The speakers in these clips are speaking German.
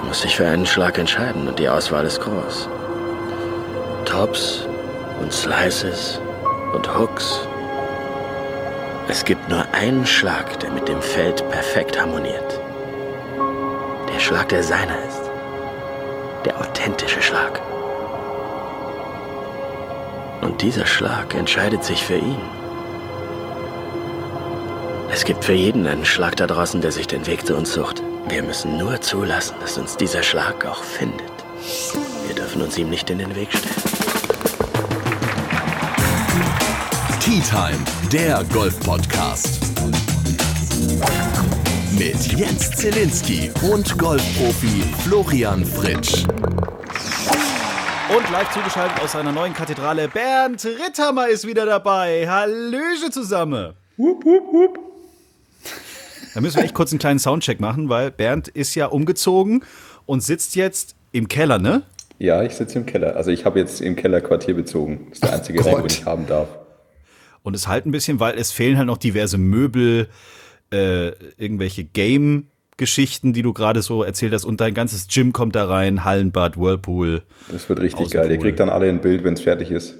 Er muss sich für einen Schlag entscheiden und die Auswahl ist groß. Tops und Slices und Hooks. Es gibt nur einen Schlag, der mit dem Feld perfekt harmoniert. Der Schlag, der seiner ist. Der authentische Schlag. Und dieser Schlag entscheidet sich für ihn. Es gibt für jeden einen Schlag da draußen, der sich den Weg zu uns sucht. Wir müssen nur zulassen, dass uns dieser Schlag auch findet. Wir dürfen uns ihm nicht in den Weg stellen. Tea Time, der Golf-Podcast. Mit Jens Zielinski und Golfprofi Florian Fritsch. Und live zugeschaltet aus einer neuen Kathedrale, Bernd Ritthammer ist wieder dabei. Hallöche zusammen. Hup, hup, hup. Da müssen wir echt kurz einen kleinen Soundcheck machen, weil Bernd ist ja umgezogen und sitzt jetzt im Keller, ne? Ja, ich sitze im Keller. Also ich habe jetzt im Keller Quartier bezogen. Das ist der einzige Raum, den ich haben darf. Und es halt ein bisschen, weil es fehlen halt noch diverse Möbel, äh, irgendwelche Game- Geschichten, die du gerade so erzählt hast, und dein ganzes Gym kommt da rein, Hallenbad, Whirlpool. Das wird richtig geil. Ihr kriegt dann alle ein Bild, wenn es fertig ist.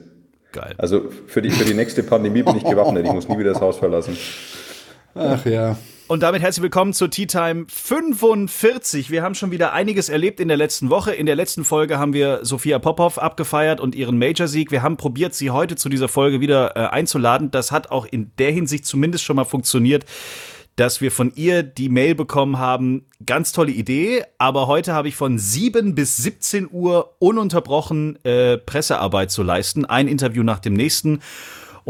Geil. Also für die, für die nächste Pandemie bin ich gewappnet. Ich muss nie wieder das Haus verlassen. Ach ja. Und damit herzlich willkommen zur Tea Time 45. Wir haben schon wieder einiges erlebt in der letzten Woche. In der letzten Folge haben wir Sophia Popov abgefeiert und ihren Major-Sieg. Wir haben probiert, sie heute zu dieser Folge wieder äh, einzuladen. Das hat auch in der Hinsicht zumindest schon mal funktioniert dass wir von ihr die Mail bekommen haben, ganz tolle Idee, aber heute habe ich von 7 bis 17 Uhr ununterbrochen äh, Pressearbeit zu leisten, ein Interview nach dem nächsten.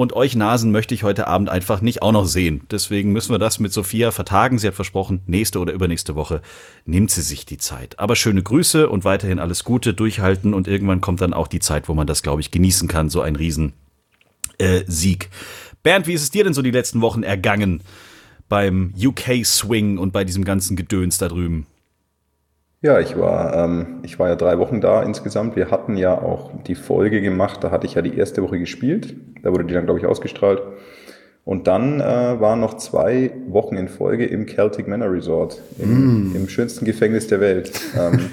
Und euch Nasen möchte ich heute Abend einfach nicht auch noch sehen. Deswegen müssen wir das mit Sophia vertagen. Sie hat versprochen, nächste oder übernächste Woche nimmt sie sich die Zeit. Aber schöne Grüße und weiterhin alles Gute, durchhalten und irgendwann kommt dann auch die Zeit, wo man das, glaube ich, genießen kann. So ein Riesen äh. Bernd, wie ist es dir denn so die letzten Wochen ergangen? beim UK Swing und bei diesem ganzen Gedöns da drüben? Ja, ich war, ähm, ich war ja drei Wochen da insgesamt. Wir hatten ja auch die Folge gemacht, da hatte ich ja die erste Woche gespielt. Da wurde die dann, glaube ich, ausgestrahlt. Und dann äh, waren noch zwei Wochen in Folge im Celtic Manor Resort, im, mm. im schönsten Gefängnis der Welt. Ähm,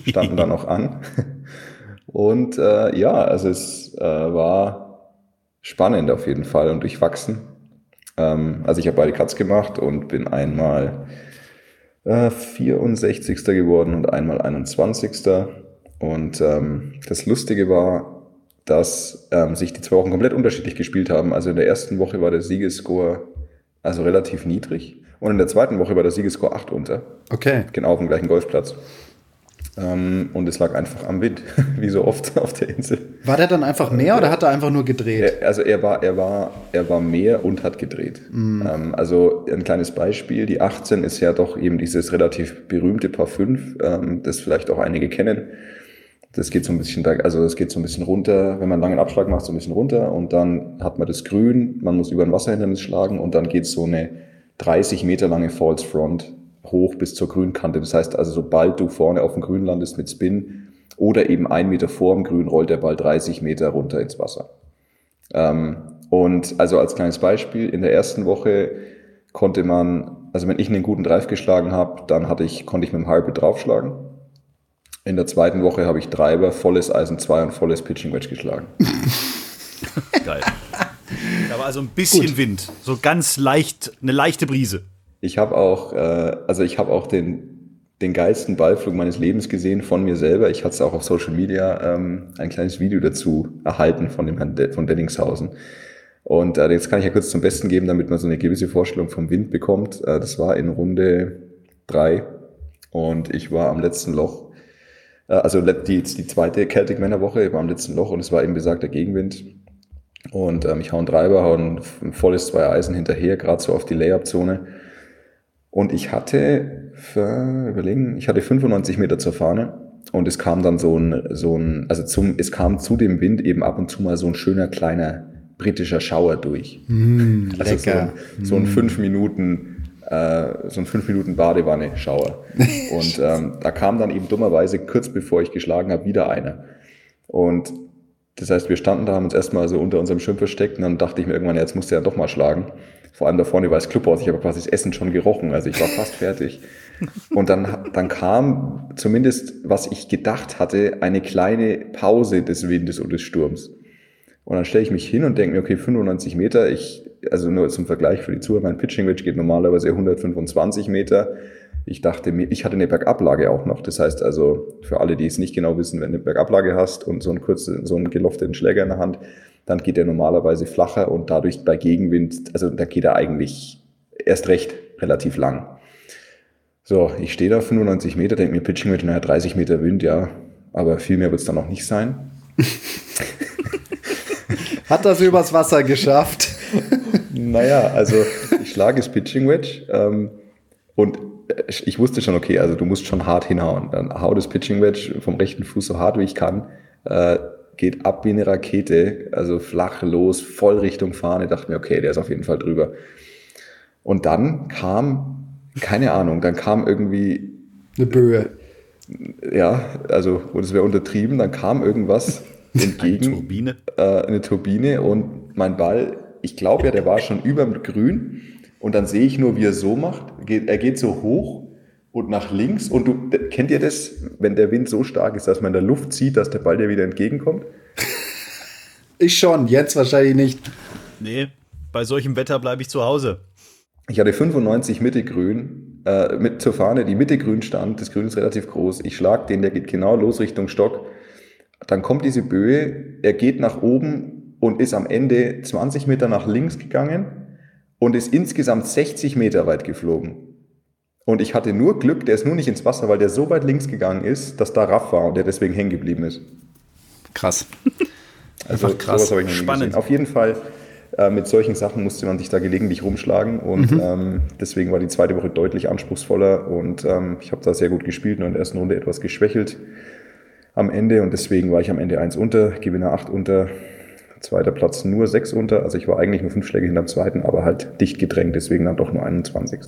standen da noch an. Und äh, ja, also es äh, war spannend auf jeden Fall und durchwachsen. Ähm, also ich habe beide Cuts gemacht und bin einmal äh, 64. geworden und einmal 21. Und ähm, das Lustige war, dass ähm, sich die zwei Wochen komplett unterschiedlich gespielt haben. Also in der ersten Woche war der Siegescore also relativ niedrig. Und in der zweiten Woche war der Siegescore 8 unter. Okay. Genau auf dem gleichen Golfplatz. Ähm, und es lag einfach am Wind, wie so oft auf der Insel. War der dann einfach mehr oder hat er einfach nur gedreht? Er, also er war, er war, er war mehr und hat gedreht. Mm. Also ein kleines Beispiel, die 18 ist ja doch eben dieses relativ berühmte Paar 5, ähm, das vielleicht auch einige kennen. Das geht so ein bisschen, also das geht so ein bisschen runter, wenn man einen langen Abschlag macht, so ein bisschen runter und dann hat man das Grün, man muss über ein Wasserhindernis schlagen und dann geht so eine 30 Meter lange False Front hoch bis zur Grünkante. Das heißt also, sobald du vorne auf dem Grün landest mit Spin oder eben ein Meter vor dem Grün, rollt der Ball 30 Meter runter ins Wasser. Ähm, und also als kleines Beispiel, in der ersten Woche konnte man, also wenn ich einen guten Drive geschlagen habe, dann hatte ich, konnte ich mit dem Hybrid draufschlagen. In der zweiten Woche habe ich Treiber, volles Eisen 2 und volles Pitching Wedge geschlagen. Geil. Da war also ein bisschen Gut. Wind, so ganz leicht, eine leichte Brise. Ich habe auch, äh, also ich habe auch den, den geilsten Ballflug meines Lebens gesehen von mir selber. Ich hatte es auch auf Social Media ähm, ein kleines Video dazu erhalten von dem Herrn De von Denningshausen. Und äh, jetzt kann ich ja kurz zum Besten geben, damit man so eine gewisse Vorstellung vom Wind bekommt. Äh, das war in Runde drei und ich war am letzten Loch. Äh, also die, die zweite Celtic Männerwoche, war am letzten Loch und es war eben besagter Gegenwind. Und ähm, ich hau einen Treiber, hau ein volles zwei Eisen hinterher, gerade so auf die Layup-Zone. Und ich hatte, für, überlegen, ich hatte 95 Meter zur Fahne und es kam dann so ein, so ein, also zum, es kam zu dem Wind eben ab und zu mal so ein schöner kleiner britischer Schauer durch. Mm, also lecker. So, so ein mm. fünf Minuten, äh, so ein fünf Minuten Badewanne-Schauer. und ähm, da kam dann eben dummerweise kurz bevor ich geschlagen habe wieder einer. Und das heißt, wir standen da, haben uns erstmal so unter unserem Schirm versteckt und dann dachte ich mir irgendwann, jetzt musst du ja doch mal schlagen. Vor allem da vorne war das Clubhaus, ich habe quasi das Essen schon gerochen, also ich war fast fertig. Und dann, dann kam zumindest, was ich gedacht hatte, eine kleine Pause des Windes und des Sturms. Und dann stelle ich mich hin und denke mir, okay, 95 Meter, ich, also nur zum Vergleich für die Zuhörer, mein Pitching Wedge geht normalerweise 125 Meter. Ich dachte mir, ich hatte eine Bergablage auch noch. Das heißt also, für alle, die es nicht genau wissen, wenn du eine Bergablage hast und so einen kurzen, so einen gelofteten Schläger in der Hand, dann geht er normalerweise flacher und dadurch bei Gegenwind, also da geht er eigentlich erst recht relativ lang. So, ich stehe da 95 Meter, denke mir Pitching mit naja, 30 Meter Wind, ja, aber viel mehr wird es dann noch nicht sein. Hat das übers Wasser geschafft? naja, also ich schlage das Pitching Wedge ähm, und ich wusste schon, okay, also du musst schon hart hinhauen. Dann hau das Pitching Wedge vom rechten Fuß so hart wie ich kann, äh, geht ab wie eine Rakete, also flach los, voll Richtung Fahne. Dachte mir, okay, der ist auf jeden Fall drüber. Und dann kam, keine Ahnung, dann kam irgendwie. Eine Böe. Ja, also, das wäre untertrieben, dann kam irgendwas entgegen. Eine Turbine. Äh, eine Turbine und mein Ball, ich glaube ja, der war schon über dem Grün. Und dann sehe ich nur, wie er so macht. Er geht so hoch und nach links. Und du, kennt ihr das, wenn der Wind so stark ist, dass man in der Luft sieht, dass der Ball dir wieder entgegenkommt? Ich schon, jetzt wahrscheinlich nicht. Nee, bei solchem Wetter bleibe ich zu Hause. Ich hatte 95 Mitte grün, äh, mit zur Fahne, die Mitte grün stand, das Grün ist relativ groß. Ich schlag den, der geht genau los Richtung Stock. Dann kommt diese Böe, er geht nach oben und ist am Ende 20 Meter nach links gegangen und ist insgesamt 60 Meter weit geflogen. Und ich hatte nur Glück, der ist nur nicht ins Wasser, weil der so weit links gegangen ist, dass da Raff war und der deswegen hängen geblieben ist. Krass. Also Einfach krass. Sowas ich noch Spannend. Gesehen. Auf jeden Fall, äh, mit solchen Sachen musste man sich da gelegentlich rumschlagen und mhm. ähm, deswegen war die zweite Woche deutlich anspruchsvoller und ähm, ich habe da sehr gut gespielt und in der ersten Runde etwas geschwächelt am Ende und deswegen war ich am Ende eins unter, Gewinner acht unter, zweiter Platz nur sechs unter, also ich war eigentlich nur fünf Schläge hinterm zweiten, aber halt dicht gedrängt, deswegen dann doch nur 21.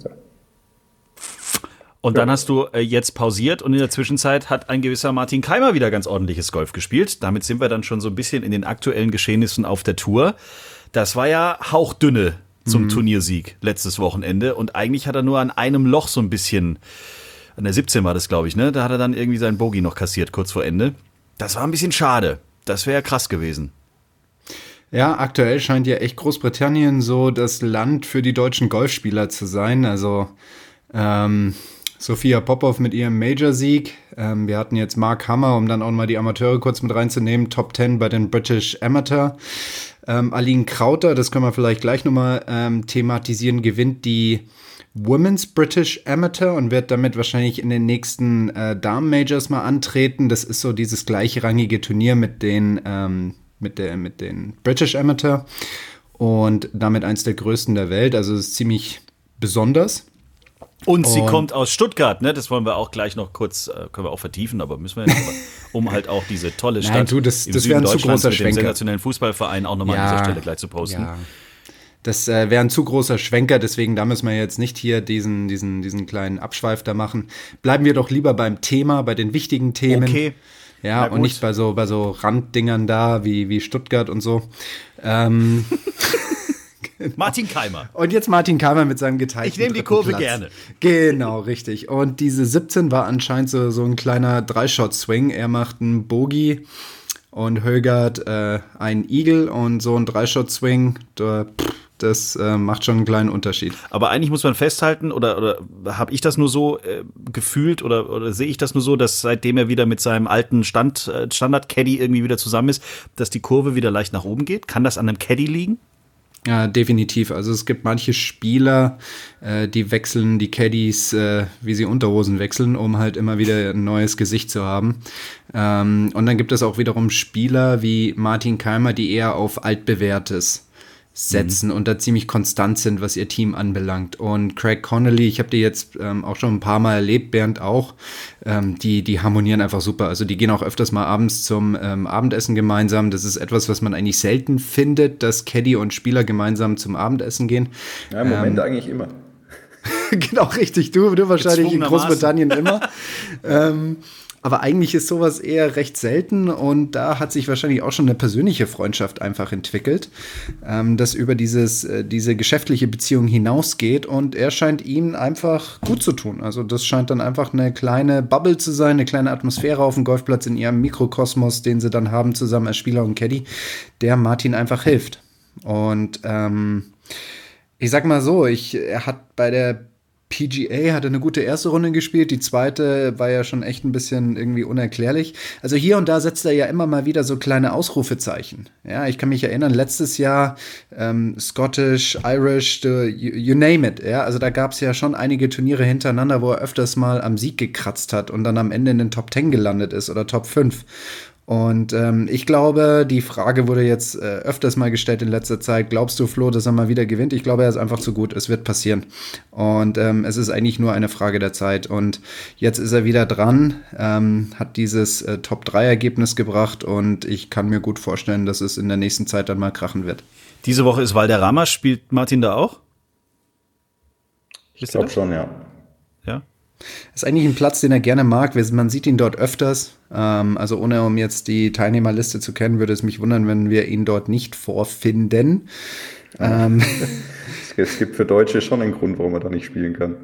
Und dann hast du äh, jetzt pausiert und in der Zwischenzeit hat ein gewisser Martin Keimer wieder ganz ordentliches Golf gespielt. Damit sind wir dann schon so ein bisschen in den aktuellen Geschehnissen auf der Tour. Das war ja hauchdünne zum mhm. Turniersieg letztes Wochenende und eigentlich hat er nur an einem Loch so ein bisschen, an der 17 war das glaube ich, ne? Da hat er dann irgendwie seinen Bogey noch kassiert kurz vor Ende. Das war ein bisschen schade. Das wäre krass gewesen. Ja, aktuell scheint ja echt Großbritannien so das Land für die deutschen Golfspieler zu sein. Also ähm, Sophia Popov mit ihrem Major-Sieg. Ähm, wir hatten jetzt Mark Hammer, um dann auch mal die Amateure kurz mit reinzunehmen, Top 10 bei den British Amateur. Ähm, Aline Krauter, das können wir vielleicht gleich nochmal ähm, thematisieren, gewinnt die Women's British Amateur und wird damit wahrscheinlich in den nächsten äh, Damen-Majors mal antreten. Das ist so dieses gleichrangige Turnier mit den, ähm, mit, der, mit den British Amateur und damit eins der größten der Welt. Also es ist ziemlich besonders. Und sie und kommt aus Stuttgart, ne? Das wollen wir auch gleich noch kurz, äh, können wir auch vertiefen, aber müssen wir ja nicht, um halt auch diese tolle Stadt Nein, du, das, im das Süden Deutschlands mit dem sensationellen Fußballverein auch nochmal ja, an dieser Stelle gleich zu posten. Ja. Das äh, wäre ein zu großer Schwenker, deswegen da müssen wir jetzt nicht hier diesen, diesen, diesen kleinen Abschweif da machen. Bleiben wir doch lieber beim Thema, bei den wichtigen Themen. Okay. Ja, und nicht bei so, bei so Randdingern da wie, wie Stuttgart und so. Ähm, Genau. Martin Keimer. Und jetzt Martin Keimer mit seinem geteilten Ich nehme die Kurve Platz. gerne. Genau, richtig. Und diese 17 war anscheinend so, so ein kleiner Dreischot-Swing. Er macht einen Bogey und Högert äh, einen Eagle und so ein Dreischot-Swing. Da, das äh, macht schon einen kleinen Unterschied. Aber eigentlich muss man festhalten, oder, oder habe ich das nur so äh, gefühlt oder, oder sehe ich das nur so, dass seitdem er wieder mit seinem alten Stand, äh, Standard-Caddy irgendwie wieder zusammen ist, dass die Kurve wieder leicht nach oben geht? Kann das an einem Caddy liegen? Ja, definitiv. Also es gibt manche Spieler, äh, die wechseln die Caddies, äh, wie sie Unterhosen wechseln, um halt immer wieder ein neues Gesicht zu haben. Ähm, und dann gibt es auch wiederum Spieler wie Martin Keimer, die eher auf altbewährtes setzen mhm. und da ziemlich konstant sind, was ihr Team anbelangt. Und Craig Connolly, ich habe die jetzt ähm, auch schon ein paar Mal erlebt, Bernd auch, ähm, die, die harmonieren einfach super. Also die gehen auch öfters mal abends zum ähm, Abendessen gemeinsam. Das ist etwas, was man eigentlich selten findet, dass Caddy und Spieler gemeinsam zum Abendessen gehen. Ja, im Moment ähm, eigentlich immer. genau, richtig. Du, du wahrscheinlich in Großbritannien immer. Aber eigentlich ist sowas eher recht selten und da hat sich wahrscheinlich auch schon eine persönliche Freundschaft einfach entwickelt, ähm, das über dieses, äh, diese geschäftliche Beziehung hinausgeht und er scheint ihm einfach gut zu tun. Also das scheint dann einfach eine kleine Bubble zu sein, eine kleine Atmosphäre auf dem Golfplatz in ihrem Mikrokosmos, den sie dann haben zusammen als Spieler und Caddy, der Martin einfach hilft. Und ähm, ich sag mal so, ich, er hat bei der PGA hat eine gute erste Runde gespielt, die zweite war ja schon echt ein bisschen irgendwie unerklärlich. Also hier und da setzt er ja immer mal wieder so kleine Ausrufezeichen. Ja, ich kann mich erinnern, letztes Jahr ähm, Scottish, Irish, you, you, name it. Ja, also da gab es ja schon einige Turniere hintereinander, wo er öfters mal am Sieg gekratzt hat und dann am Ende in den Top 10 gelandet ist oder Top 5. Und ähm, ich glaube, die Frage wurde jetzt äh, öfters mal gestellt in letzter Zeit. Glaubst du, Flo, dass er mal wieder gewinnt? Ich glaube, er ist einfach zu gut. Es wird passieren. Und ähm, es ist eigentlich nur eine Frage der Zeit. Und jetzt ist er wieder dran, ähm, hat dieses äh, Top-3-Ergebnis gebracht und ich kann mir gut vorstellen, dass es in der nächsten Zeit dann mal krachen wird. Diese Woche ist Valderrama. Spielt Martin da auch? Ich glaube schon, ja. Ja. Ist eigentlich ein Platz, den er gerne mag. Man sieht ihn dort öfters. Ähm, also ohne um jetzt die Teilnehmerliste zu kennen, würde es mich wundern, wenn wir ihn dort nicht vorfinden. Ähm. Es gibt für Deutsche schon einen Grund, warum er da nicht spielen kann.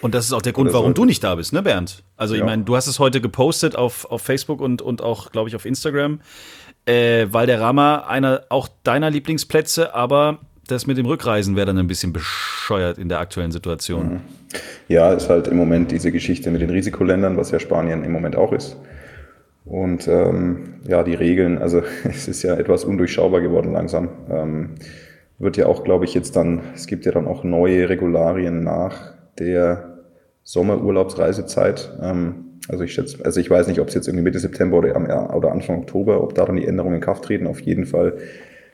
Und das ist auch der Grund, warum du nicht da bist, ne, Bernd? Also, ich ja. meine, du hast es heute gepostet auf, auf Facebook und, und auch, glaube ich, auf Instagram. Äh, Valderrama, einer auch deiner Lieblingsplätze, aber das mit dem Rückreisen wäre dann ein bisschen bescheuert in der aktuellen Situation. Mhm. Ja, ist halt im Moment diese Geschichte mit den Risikoländern, was ja Spanien im Moment auch ist. Und ähm, ja, die Regeln, also es ist ja etwas undurchschaubar geworden langsam. Ähm, wird ja auch, glaube ich, jetzt dann, es gibt ja dann auch neue Regularien nach der Sommerurlaubsreisezeit. Ähm, also ich schätze, also ich weiß nicht, ob es jetzt irgendwie Mitte September oder, oder Anfang Oktober, ob da dann die Änderungen in Kraft treten. Auf jeden Fall.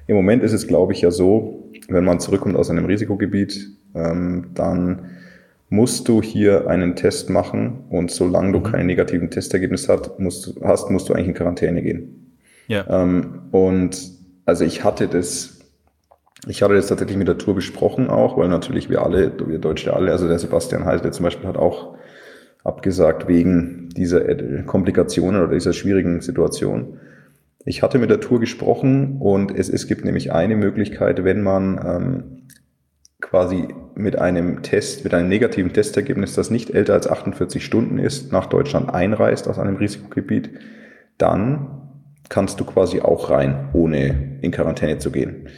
Im Moment ist es, glaube ich, ja so, wenn man zurückkommt aus einem Risikogebiet, ähm, dann musst du hier einen Test machen und solange du mhm. kein negativen Testergebnis hat, musst, hast, musst du eigentlich in Quarantäne gehen. Ja. Ähm, und also ich hatte das, ich hatte das tatsächlich mit der Tour besprochen auch, weil natürlich wir alle, wir Deutsche alle, also der Sebastian Heisel zum Beispiel hat auch abgesagt wegen dieser Komplikationen oder dieser schwierigen Situation. Ich hatte mit der Tour gesprochen und es, es gibt nämlich eine Möglichkeit, wenn man ähm, quasi mit einem Test, mit einem negativen Testergebnis, das nicht älter als 48 Stunden ist, nach Deutschland einreist aus einem Risikogebiet, dann kannst du quasi auch rein, ohne in Quarantäne zu gehen.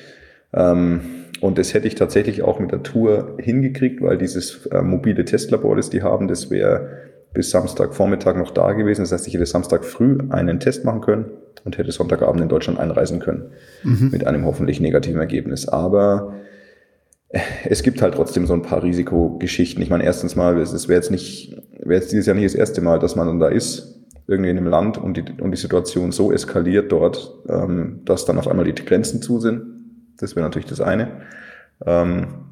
Ähm, und das hätte ich tatsächlich auch mit der Tour hingekriegt, weil dieses äh, mobile Testlabor, das die haben, das wäre bis Samstagvormittag noch da gewesen. Das heißt, ich hätte Samstag früh einen Test machen können und hätte Sonntagabend in Deutschland einreisen können mhm. mit einem hoffentlich negativen Ergebnis. Aber es gibt halt trotzdem so ein paar Risikogeschichten. Ich meine, erstens mal, es wäre jetzt nicht, wäre jetzt dieses Jahr nicht das erste Mal, dass man dann da ist, irgendwie in einem Land und die, und die Situation so eskaliert dort, ähm, dass dann auf einmal die Grenzen zu sind. Das wäre natürlich das eine. Ähm,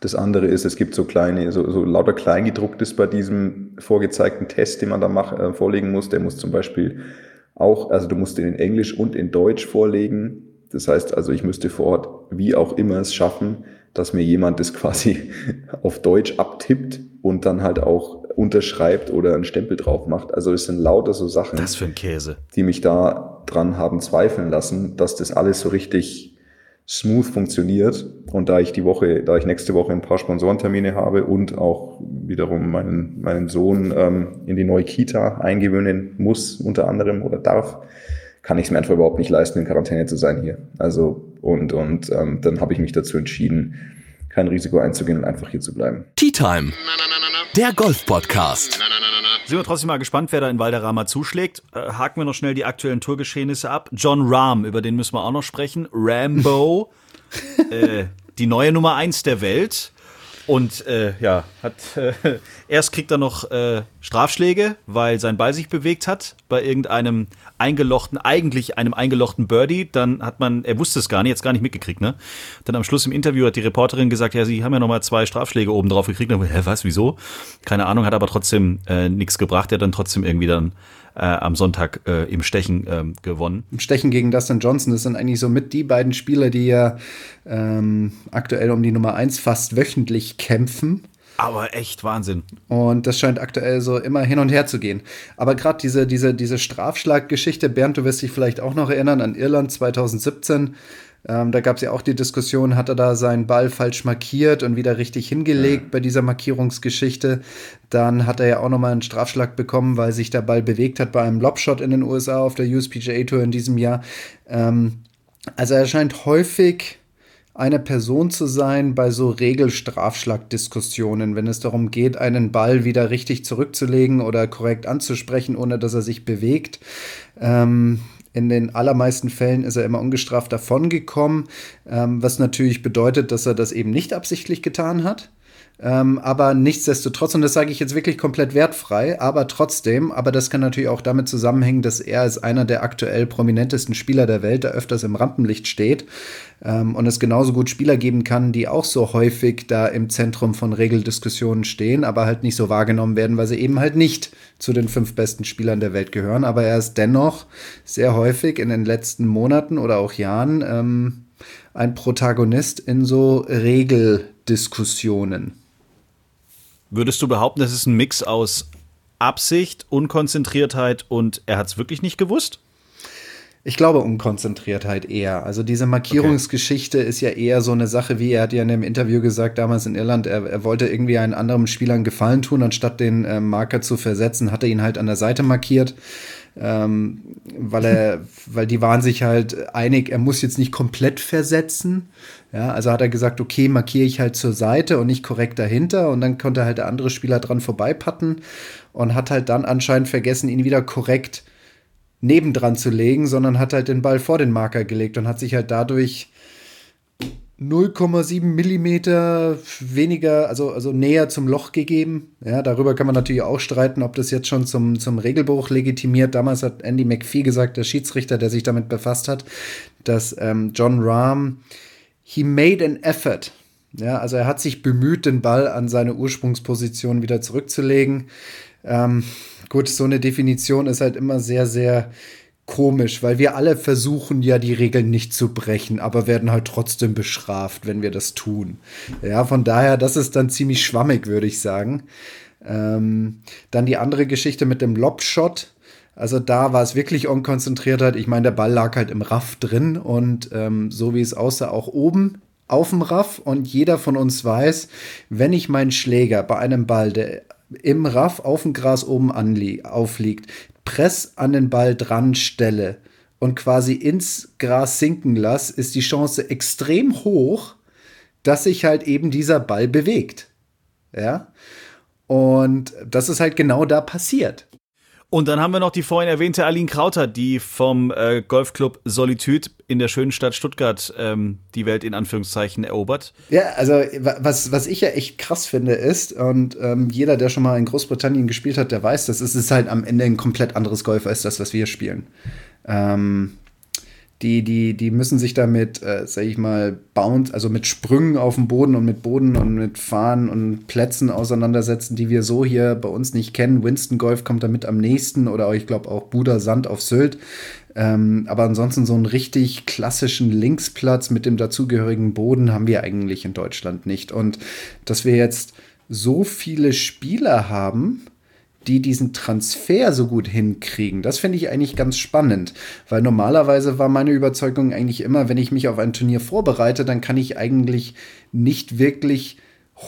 das andere ist, es gibt so kleine, so, so lauter Kleingedrucktes bei diesem vorgezeigten Test, den man da mach, äh, vorlegen muss. Der muss zum Beispiel auch, also du musst ihn in Englisch und in Deutsch vorlegen. Das heißt also, ich müsste vor Ort, wie auch immer es schaffen, dass mir jemand das quasi auf Deutsch abtippt und dann halt auch unterschreibt oder einen Stempel drauf macht. Also es sind lauter so Sachen. Das für ein Käse. Die mich da dran haben zweifeln lassen, dass das alles so richtig smooth funktioniert. Und da ich die Woche, da ich nächste Woche ein paar Sponsorentermine habe und auch wiederum meinen, meinen Sohn ähm, in die neue Kita eingewöhnen muss, unter anderem oder darf, kann ich es mir einfach überhaupt nicht leisten, in Quarantäne zu sein hier. Also und und ähm, dann habe ich mich dazu entschieden, kein Risiko einzugehen und einfach hier zu bleiben. Tea Time, der Golf Podcast. Sind wir trotzdem mal gespannt, wer da in Valderrama zuschlägt. Äh, haken wir noch schnell die aktuellen Tourgeschehnisse ab. John Rahm, über den müssen wir auch noch sprechen. Rambo, äh, die neue Nummer 1 der Welt. Und äh, ja, hat äh, erst kriegt er noch äh, Strafschläge, weil sein Ball sich bewegt hat bei irgendeinem eingelochten, eigentlich einem eingelochten Birdie. Dann hat man, er wusste es gar nicht, jetzt gar nicht mitgekriegt, ne? Dann am Schluss im Interview hat die Reporterin gesagt, ja, sie haben ja noch mal zwei Strafschläge oben drauf gekriegt. dann, hä, was, wieso? Keine Ahnung, hat aber trotzdem äh, nichts gebracht. Er hat dann trotzdem irgendwie dann äh, am Sonntag äh, im Stechen ähm, gewonnen. Im Stechen gegen Dustin Johnson, das sind eigentlich so mit die beiden Spieler, die ja ähm, aktuell um die Nummer eins fast wöchentlich kämpfen. Aber echt Wahnsinn. Und das scheint aktuell so immer hin und her zu gehen. Aber gerade diese, diese, diese Strafschlaggeschichte, Bernd, du wirst dich vielleicht auch noch erinnern an Irland 2017. Ähm, da gab es ja auch die Diskussion, hat er da seinen Ball falsch markiert und wieder richtig hingelegt ja. bei dieser Markierungsgeschichte. Dann hat er ja auch nochmal einen Strafschlag bekommen, weil sich der Ball bewegt hat bei einem Lobshot in den USA auf der USPGA Tour in diesem Jahr. Ähm, also er scheint häufig eine Person zu sein bei so Regelstrafschlagdiskussionen, wenn es darum geht, einen Ball wieder richtig zurückzulegen oder korrekt anzusprechen, ohne dass er sich bewegt. Ähm, in den allermeisten Fällen ist er immer ungestraft davongekommen, ähm, was natürlich bedeutet, dass er das eben nicht absichtlich getan hat. Ähm, aber nichtsdestotrotz, und das sage ich jetzt wirklich komplett wertfrei, aber trotzdem, aber das kann natürlich auch damit zusammenhängen, dass er als einer der aktuell prominentesten Spieler der Welt da öfters im Rampenlicht steht ähm, und es genauso gut Spieler geben kann, die auch so häufig da im Zentrum von Regeldiskussionen stehen, aber halt nicht so wahrgenommen werden, weil sie eben halt nicht zu den fünf besten Spielern der Welt gehören. Aber er ist dennoch sehr häufig in den letzten Monaten oder auch Jahren ähm, ein Protagonist in so Regeldiskussionen. Würdest du behaupten, das ist ein Mix aus Absicht, Unkonzentriertheit und er hat es wirklich nicht gewusst? Ich glaube Unkonzentriertheit eher. Also diese Markierungsgeschichte okay. ist ja eher so eine Sache, wie er hat ja in dem Interview gesagt, damals in Irland, er, er wollte irgendwie einen anderen Spieler einen Gefallen tun, anstatt den äh, Marker zu versetzen, hat er ihn halt an der Seite markiert. Ähm, weil er, weil die waren sich halt einig, er muss jetzt nicht komplett versetzen, ja, also hat er gesagt, okay, markiere ich halt zur Seite und nicht korrekt dahinter. Und dann konnte halt der andere Spieler dran vorbeipatten und hat halt dann anscheinend vergessen, ihn wieder korrekt nebendran zu legen, sondern hat halt den Ball vor den Marker gelegt und hat sich halt dadurch 0,7 Millimeter weniger, also, also näher zum Loch gegeben. Ja, darüber kann man natürlich auch streiten, ob das jetzt schon zum, zum Regelbruch legitimiert. Damals hat Andy McPhee gesagt, der Schiedsrichter, der sich damit befasst hat, dass ähm, John Rahm he made an effort. Ja, also er hat sich bemüht, den Ball an seine Ursprungsposition wieder zurückzulegen. Ähm, gut, so eine Definition ist halt immer sehr, sehr komisch, weil wir alle versuchen ja die Regeln nicht zu brechen, aber werden halt trotzdem bestraft, wenn wir das tun. Ja, von daher, das ist dann ziemlich schwammig, würde ich sagen. Ähm, dann die andere Geschichte mit dem Lobshot. Also da war es wirklich unkonzentriert halt. Ich meine, der Ball lag halt im Raff drin und ähm, so wie es aussah, auch oben auf dem Raff. Und jeder von uns weiß, wenn ich meinen Schläger bei einem Ball, der im Raff auf dem Gras oben aufliegt, Press an den Ball dran stelle und quasi ins Gras sinken lasse, ist die Chance extrem hoch, dass sich halt eben dieser Ball bewegt. Ja. Und das ist halt genau da passiert. Und dann haben wir noch die vorhin erwähnte Aline Krauter, die vom äh, Golfclub Solitude in der schönen Stadt Stuttgart ähm, die Welt in Anführungszeichen erobert. Ja, also was, was ich ja echt krass finde ist, und ähm, jeder, der schon mal in Großbritannien gespielt hat, der weiß, das ist, ist halt am Ende ein komplett anderes Golf als das, was wir spielen. Ähm, die, die, die müssen sich damit, äh, sag ich mal, bounce, also mit Sprüngen auf dem Boden und mit Boden und mit Fahren und Plätzen auseinandersetzen, die wir so hier bei uns nicht kennen. Winston Golf kommt damit am nächsten oder ich glaube auch Buda Sand auf Sylt. Ähm, aber ansonsten so einen richtig klassischen Linksplatz mit dem dazugehörigen Boden haben wir eigentlich in Deutschland nicht. Und dass wir jetzt so viele Spieler haben, die diesen Transfer so gut hinkriegen. Das finde ich eigentlich ganz spannend, weil normalerweise war meine Überzeugung eigentlich immer, wenn ich mich auf ein Turnier vorbereite, dann kann ich eigentlich nicht wirklich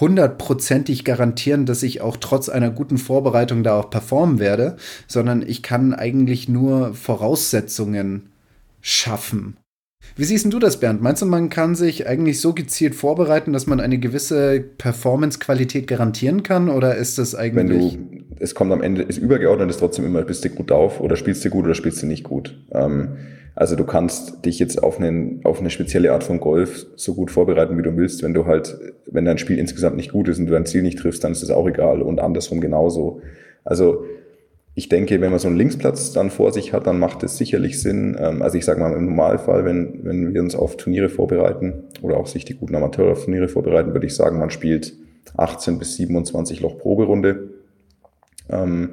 hundertprozentig garantieren, dass ich auch trotz einer guten Vorbereitung da auch performen werde, sondern ich kann eigentlich nur Voraussetzungen schaffen. Wie siehst du das, Bernd? Meinst du, man kann sich eigentlich so gezielt vorbereiten, dass man eine gewisse Performance-Qualität garantieren kann? Oder ist das eigentlich. Wenn du, es kommt am Ende, ist übergeordnet, ist trotzdem immer, bist du gut auf oder spielst du gut oder spielst du nicht gut. Ähm, also du kannst dich jetzt auf, einen, auf eine spezielle Art von Golf so gut vorbereiten, wie du willst. Wenn du halt, wenn dein Spiel insgesamt nicht gut ist und du dein Ziel nicht triffst, dann ist das auch egal und andersrum genauso. Also ich denke, wenn man so einen Linksplatz dann vor sich hat, dann macht es sicherlich Sinn. Ähm, also ich sage mal im Normalfall, wenn, wenn wir uns auf Turniere vorbereiten oder auch sich die guten Amateure auf Turniere vorbereiten, würde ich sagen, man spielt 18 bis 27 Loch Proberunde. Ähm,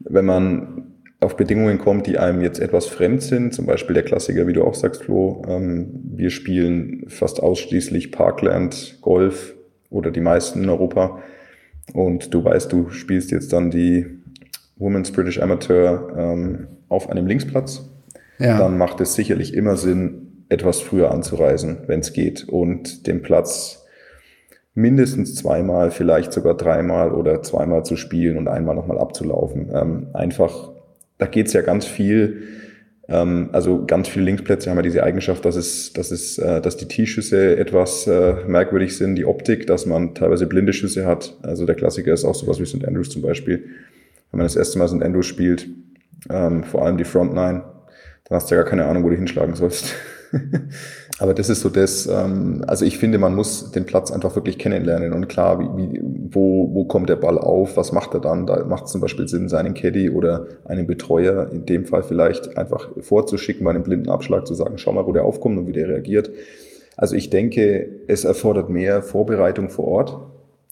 wenn man auf Bedingungen kommt, die einem jetzt etwas fremd sind, zum Beispiel der Klassiker, wie du auch sagst, Flo, ähm, wir spielen fast ausschließlich Parkland, Golf oder die meisten in Europa. Und du weißt, du spielst jetzt dann die Women's British Amateur ähm, auf einem Linksplatz, ja. dann macht es sicherlich immer Sinn, etwas früher anzureisen, wenn es geht, und den Platz mindestens zweimal, vielleicht sogar dreimal oder zweimal zu spielen und einmal nochmal abzulaufen. Ähm, einfach, da geht's ja ganz viel ähm, also ganz viele Linksplätze haben ja diese Eigenschaft, dass es, dass es, äh, dass die T-Schüsse etwas äh, merkwürdig sind, die Optik, dass man teilweise blinde Schüsse hat. Also der Klassiker ist auch sowas wie St. Andrews zum Beispiel. Wenn man das erste Mal St. Andrews spielt, ähm, vor allem die Front Nine, dann hast du ja gar keine Ahnung, wo du hinschlagen sollst. Aber das ist so das, ähm, also ich finde, man muss den Platz einfach wirklich kennenlernen und klar, wie, wie, wo, wo kommt der Ball auf, was macht er dann? Da macht es zum Beispiel Sinn, seinen Caddy oder einen Betreuer in dem Fall vielleicht einfach vorzuschicken bei einem blinden Abschlag, zu sagen, schau mal, wo der aufkommt und wie der reagiert. Also ich denke, es erfordert mehr Vorbereitung vor Ort,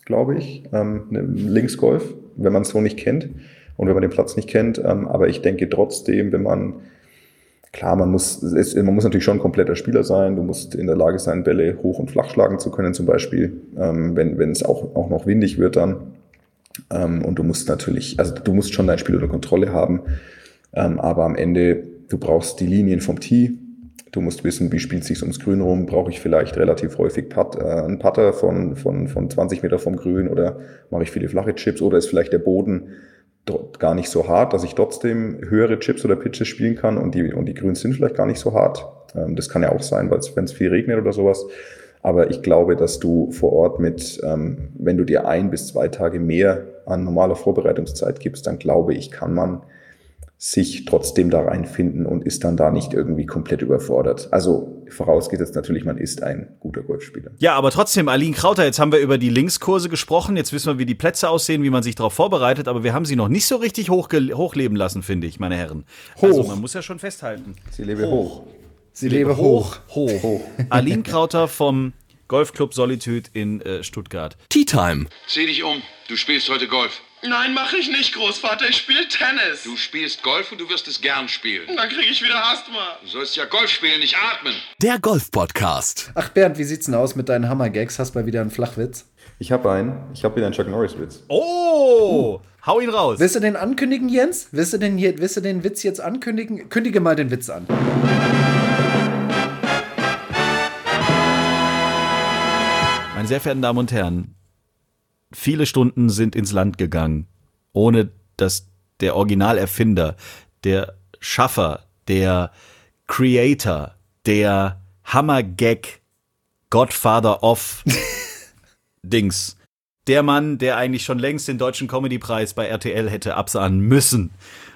glaube ich, ähm, Linksgolf, wenn man es so nicht kennt und wenn man den Platz nicht kennt. Ähm, aber ich denke trotzdem, wenn man Klar, man muss, es, man muss natürlich schon ein kompletter Spieler sein. Du musst in der Lage sein, Bälle hoch und flach schlagen zu können, zum Beispiel, ähm, wenn, es auch, auch noch windig wird dann. Ähm, und du musst natürlich, also du musst schon dein Spiel unter Kontrolle haben. Ähm, aber am Ende, du brauchst die Linien vom Tee. Du musst wissen, wie spielt sich ums Grün rum? Brauche ich vielleicht relativ häufig Putt, äh, einen Putter von, von, von 20 Meter vom Grün oder mache ich viele flache Chips oder ist vielleicht der Boden gar nicht so hart, dass ich trotzdem höhere Chips oder Pitches spielen kann und die, und die Grüns sind vielleicht gar nicht so hart. Ähm, das kann ja auch sein, weil wenn es viel regnet oder sowas. Aber ich glaube, dass du vor Ort mit, ähm, wenn du dir ein bis zwei Tage mehr an normaler Vorbereitungszeit gibst, dann glaube ich, kann man sich trotzdem da reinfinden und ist dann da nicht irgendwie komplett überfordert. Also vorausgeht jetzt natürlich, man ist ein guter Golfspieler. Ja, aber trotzdem, Aline Krauter, jetzt haben wir über die Linkskurse gesprochen, jetzt wissen wir, wie die Plätze aussehen, wie man sich darauf vorbereitet, aber wir haben sie noch nicht so richtig hochleben lassen, finde ich, meine Herren. Hoch. Also man muss ja schon festhalten. Sie lebe hoch. hoch. Sie, lebe hoch. Hoch. hoch. Aline Krauter vom Golfclub Solitude in äh, Stuttgart. Tea Time. Sieh dich um, du spielst heute Golf. Nein, mache ich nicht, Großvater. Ich spiele Tennis. Du spielst Golf und du wirst es gern spielen. Dann kriege ich wieder Asthma. Du sollst ja Golf spielen, nicht atmen. Der Golf-Podcast. Ach, Bernd, wie sieht's denn aus mit deinen Hammergags? Hast du mal wieder einen Flachwitz? Ich habe einen. Ich habe wieder einen Chuck Norris-Witz. Oh! Uh. Hau ihn raus. Willst du den ankündigen, Jens? Willst du den, hier, willst du den Witz jetzt ankündigen? Kündige mal den Witz an. Meine sehr verehrten Damen und Herren, viele Stunden sind ins Land gegangen ohne dass der Originalerfinder, der Schaffer, der Creator, der Hammergag, Godfather of Dings, der Mann, der eigentlich schon längst den deutschen Comedypreis bei RTL hätte absahnen müssen,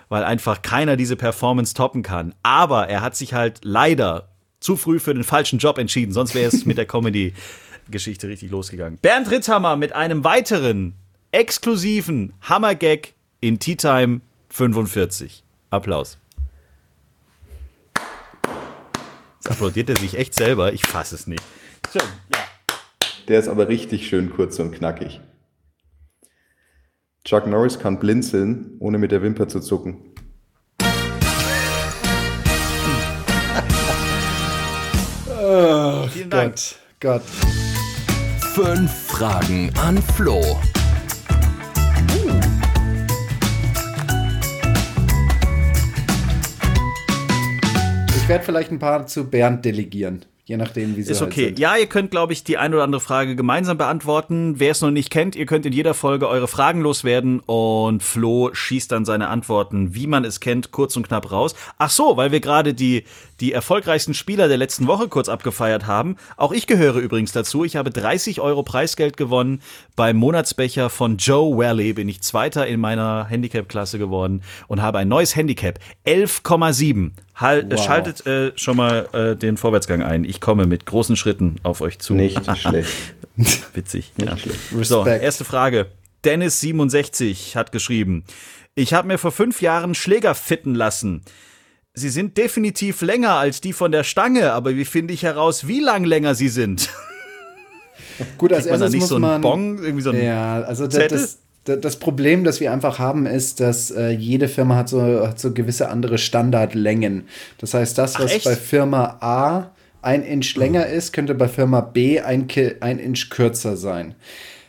weil einfach keiner diese Performance toppen kann. Aber er hat sich halt leider zu früh für den falschen Job entschieden, sonst wäre es mit der Comedy-Geschichte richtig losgegangen. Bernd Ritthammer mit einem weiteren exklusiven Hammergag in Tea Time 45. Applaus. Jetzt applaudiert er sich echt selber. Ich fasse es nicht. Schön, ja. Der ist aber richtig schön kurz und knackig. Chuck Norris kann blinzeln, ohne mit der Wimper zu zucken. oh, Vielen Dank. Gott, Gott. Fünf Fragen an Flo. Ich werde vielleicht ein paar zu Bernd delegieren. Je nachdem, wie sie Ist halt okay. Halt ja, ihr könnt, glaube ich, die eine oder andere Frage gemeinsam beantworten. Wer es noch nicht kennt, ihr könnt in jeder Folge eure Fragen loswerden und Flo schießt dann seine Antworten, wie man es kennt, kurz und knapp raus. Ach so, weil wir gerade die, die erfolgreichsten Spieler der letzten Woche kurz abgefeiert haben. Auch ich gehöre übrigens dazu. Ich habe 30 Euro Preisgeld gewonnen. Beim Monatsbecher von Joe Wally bin ich Zweiter in meiner Handicap-Klasse geworden und habe ein neues Handicap. 11,7. Halt, wow. Schaltet äh, schon mal äh, den Vorwärtsgang ein. Ich komme mit großen Schritten auf euch zu. Nicht schlecht. Witzig. Nicht ja. schlecht. So, erste Frage. Dennis67 hat geschrieben. Ich habe mir vor fünf Jahren Schläger fitten lassen. Sie sind definitiv länger als die von der Stange, aber wie finde ich heraus, wie lang länger sie sind? Gut, als erstes muss so man Bong, irgendwie so ein ja, also das, das, das Problem, das wir einfach haben, ist, dass äh, jede Firma hat so, hat so gewisse andere Standardlängen. Das heißt, das, was Ach, bei Firma A ein Inch länger ist, könnte bei Firma B ein, ein Inch kürzer sein.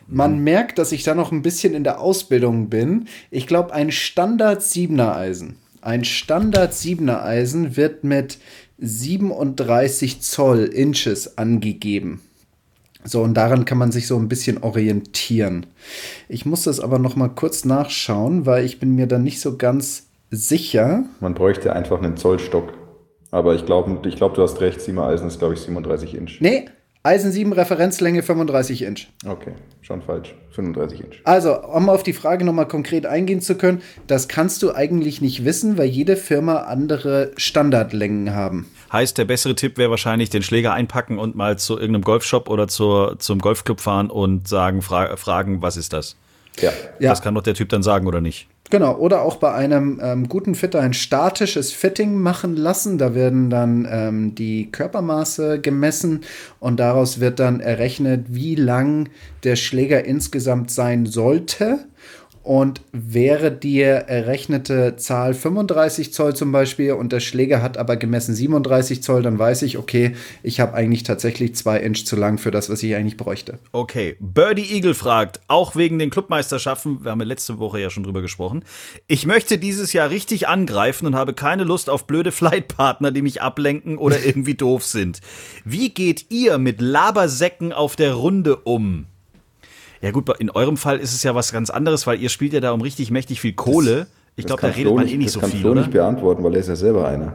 Man merkt, dass ich da noch ein bisschen in der Ausbildung bin. Ich glaube, ein Standard 7er Eisen. Ein Standard 7er Eisen wird mit 37 Zoll Inches angegeben. So, und daran kann man sich so ein bisschen orientieren. Ich muss das aber noch mal kurz nachschauen, weil ich bin mir da nicht so ganz sicher. Man bräuchte einfach einen Zollstock. Aber ich glaube, ich glaub, du hast recht, Siemer-Eisen ist, glaube ich, 37 Inch. Nee, Eisen 7 Referenzlänge 35 Inch. Okay, schon falsch. 35 Inch. Also, um auf die Frage nochmal konkret eingehen zu können, das kannst du eigentlich nicht wissen, weil jede Firma andere Standardlängen haben. Heißt, der bessere Tipp wäre wahrscheinlich, den Schläger einpacken und mal zu irgendeinem Golfshop oder zur, zum Golfclub fahren und sagen, fra fragen, was ist das? Ja. Ja. Das kann doch der Typ dann sagen, oder nicht? Genau, oder auch bei einem ähm, guten Fitter ein statisches Fitting machen lassen. Da werden dann ähm, die Körpermaße gemessen und daraus wird dann errechnet, wie lang der Schläger insgesamt sein sollte. Und wäre die errechnete Zahl 35 Zoll zum Beispiel und der Schläger hat aber gemessen 37 Zoll, dann weiß ich, okay, ich habe eigentlich tatsächlich zwei Inch zu lang für das, was ich eigentlich bräuchte. Okay, Birdie Eagle fragt, auch wegen den Clubmeisterschaften, wir haben ja letzte Woche ja schon drüber gesprochen, ich möchte dieses Jahr richtig angreifen und habe keine Lust auf blöde Flightpartner, die mich ablenken oder irgendwie doof sind. Wie geht ihr mit Labersäcken auf der Runde um? Ja gut, in eurem Fall ist es ja was ganz anderes, weil ihr spielt ja da um richtig mächtig viel Kohle. ich glaube, da kann redet Flo man nicht- eh nicht das so kann viel, Flo oder? nicht beantworten, weil er ist ja selber einer.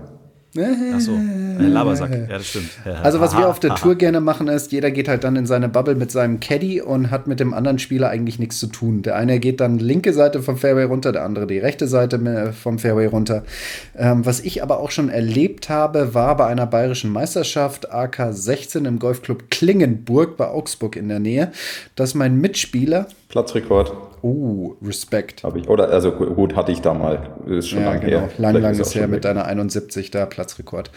Ach so, äh, Labersack, ja, das stimmt. Also was wir Aha, auf der aha. Tour gerne machen ist, jeder geht halt dann in seine Bubble mit seinem Caddy und hat mit dem anderen Spieler eigentlich nichts zu tun. Der eine geht dann linke Seite vom Fairway runter, der andere die rechte Seite vom Fairway runter. Ähm, was ich aber auch schon erlebt habe, war bei einer bayerischen Meisterschaft AK 16 im Golfclub Klingenburg bei Augsburg in der Nähe, dass mein Mitspieler, Platzrekord oh, Respekt. habe ich. Oder, also gut, hatte ich da mal. Ist schon Ja, lang genau. her. Lang, Vielleicht lang ist her mit weg. deiner 71 da Platzrekord.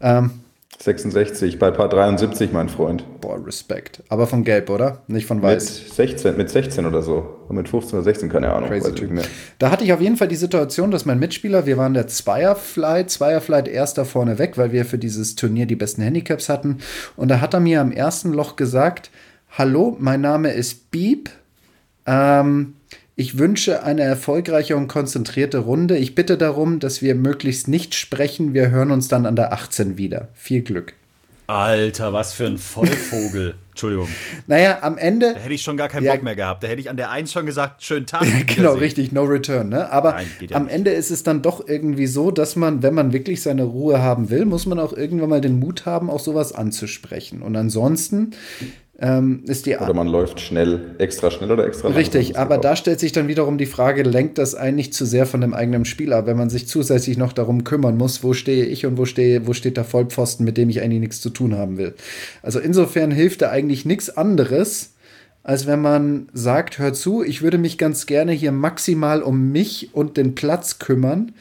Ähm, 66, bei Paar 73, mein Freund. boah, Respekt. Aber von Gelb, oder? Nicht von Mit Weiß. 16, mit 16 oder so. Und mit 15 oder 16, keine Ahnung. Crazy Typ. Da hatte ich auf jeden Fall die Situation, dass mein Mitspieler, wir waren der Zweierflight, Zweierflight erster vorne weg, weil wir für dieses Turnier die besten Handicaps hatten. Und da hat er mir am ersten Loch gesagt, hallo, mein Name ist Beep. Ähm, ich wünsche eine erfolgreiche und konzentrierte Runde. Ich bitte darum, dass wir möglichst nicht sprechen. Wir hören uns dann an der 18 wieder. Viel Glück. Alter, was für ein Vollvogel. Entschuldigung. Naja, am Ende Da hätte ich schon gar keinen Ja. Bock mehr gehabt. Da hätte ich an der 1 schon gesagt, schönen Tag. genau, richtig, no return. Ne? Aber Nein, ja am nicht. Ende ist es dann doch irgendwie so, dass man, wenn man wirklich seine Ruhe haben will, muss man auch irgendwann mal den Mut haben, auch sowas anzusprechen. Und ansonsten ähm, ist die Oder man läuft schnell, extra schnell oder extra langsam. Richtig, aber da stellt sich dann wiederum die Frage, lenkt das einen nicht zu sehr von dem eigenen Spiel ab, wenn man sich zusätzlich noch darum kümmern muss, wo stehe ich und wo, stehe, wo steht der Vollpfosten, mit dem ich eigentlich nichts zu tun haben will. Also insofern hilft da eigentlich nichts anderes, als wenn man sagt, hör zu, ich würde mich ganz gerne hier maximal um mich und den Platz kümmern.